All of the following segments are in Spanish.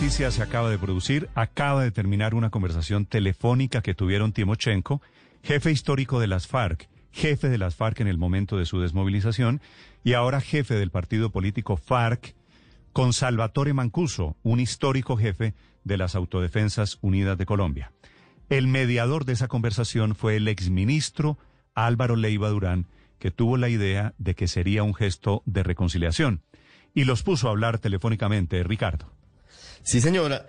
noticia se acaba de producir. Acaba de terminar una conversación telefónica que tuvieron Timochenko, jefe histórico de las FARC, jefe de las FARC en el momento de su desmovilización y ahora jefe del partido político FARC, con Salvatore Mancuso, un histórico jefe de las Autodefensas Unidas de Colombia. El mediador de esa conversación fue el exministro Álvaro Leiva Durán, que tuvo la idea de que sería un gesto de reconciliación y los puso a hablar telefónicamente, Ricardo. Sí, señora.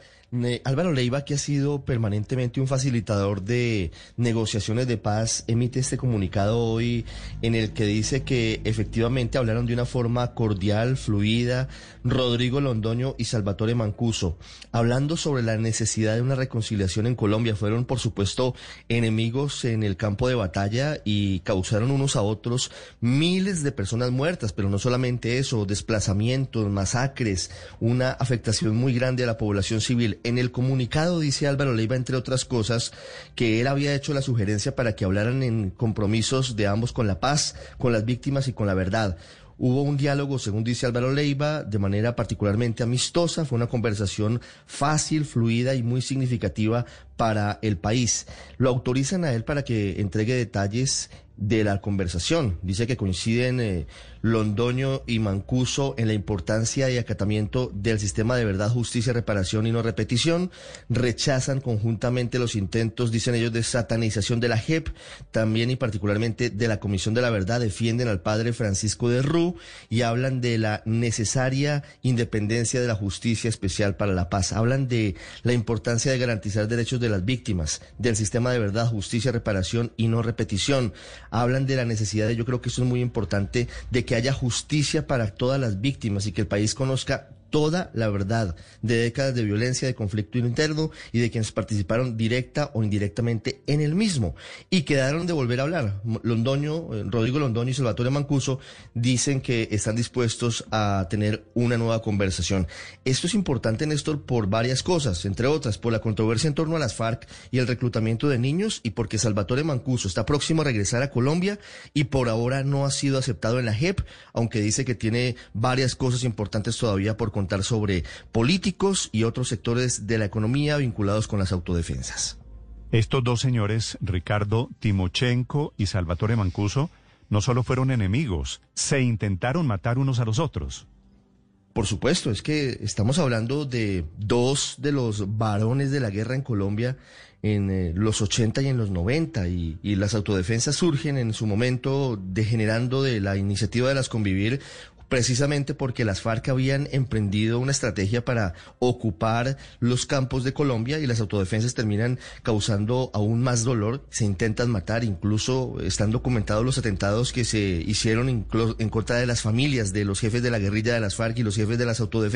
Álvaro Leiva, que ha sido permanentemente un facilitador de negociaciones de paz, emite este comunicado hoy en el que dice que efectivamente hablaron de una forma cordial, fluida, Rodrigo Londoño y Salvatore Mancuso, hablando sobre la necesidad de una reconciliación en Colombia. Fueron, por supuesto, enemigos en el campo de batalla y causaron unos a otros miles de personas muertas, pero no solamente eso, desplazamientos, masacres, una afectación muy grande a la población civil. En el comunicado dice Álvaro Leiva, entre otras cosas, que él había hecho la sugerencia para que hablaran en compromisos de ambos con la paz, con las víctimas y con la verdad. Hubo un diálogo, según dice Álvaro Leiva, de manera particularmente amistosa. Fue una conversación fácil, fluida y muy significativa para el país. Lo autorizan a él para que entregue detalles de la conversación. Dice que coinciden eh, Londoño y Mancuso en la importancia y acatamiento del sistema de verdad, justicia, reparación y no repetición. Rechazan conjuntamente los intentos, dicen ellos, de satanización de la JEP, también y particularmente de la Comisión de la Verdad. Defienden al padre Francisco de Rú y hablan de la necesaria independencia de la justicia especial para la paz. Hablan de la importancia de garantizar derechos de las víctimas, del sistema de verdad, justicia, reparación y no repetición. Hablan de la necesidad, de, yo creo que eso es muy importante, de que haya justicia para todas las víctimas y que el país conozca toda la verdad de décadas de violencia, de conflicto interno y de quienes participaron directa o indirectamente en el mismo. Y quedaron de volver a hablar. Londoño, eh, Rodrigo Londoño y Salvatore Mancuso dicen que están dispuestos a tener una nueva conversación. Esto es importante, Néstor, por varias cosas, entre otras, por la controversia en torno a las FARC y el reclutamiento de niños y porque Salvatore Mancuso está próximo a regresar a Colombia y por ahora no ha sido aceptado en la JEP, aunque dice que tiene varias cosas importantes todavía por contar sobre políticos y otros sectores de la economía vinculados con las autodefensas. Estos dos señores, Ricardo Timochenko y Salvatore Mancuso, no solo fueron enemigos, se intentaron matar unos a los otros. Por supuesto, es que estamos hablando de dos de los varones de la guerra en Colombia en eh, los 80 y en los 90 y, y, las autodefensas surgen en su momento degenerando de la iniciativa de las convivir precisamente porque las FARC habían emprendido una estrategia para ocupar los campos de Colombia y las autodefensas terminan causando aún más dolor, se intentan matar, incluso están documentados los atentados que se hicieron en contra de las familias de los jefes de la guerrilla de las FARC y los jefes de las autodefensas.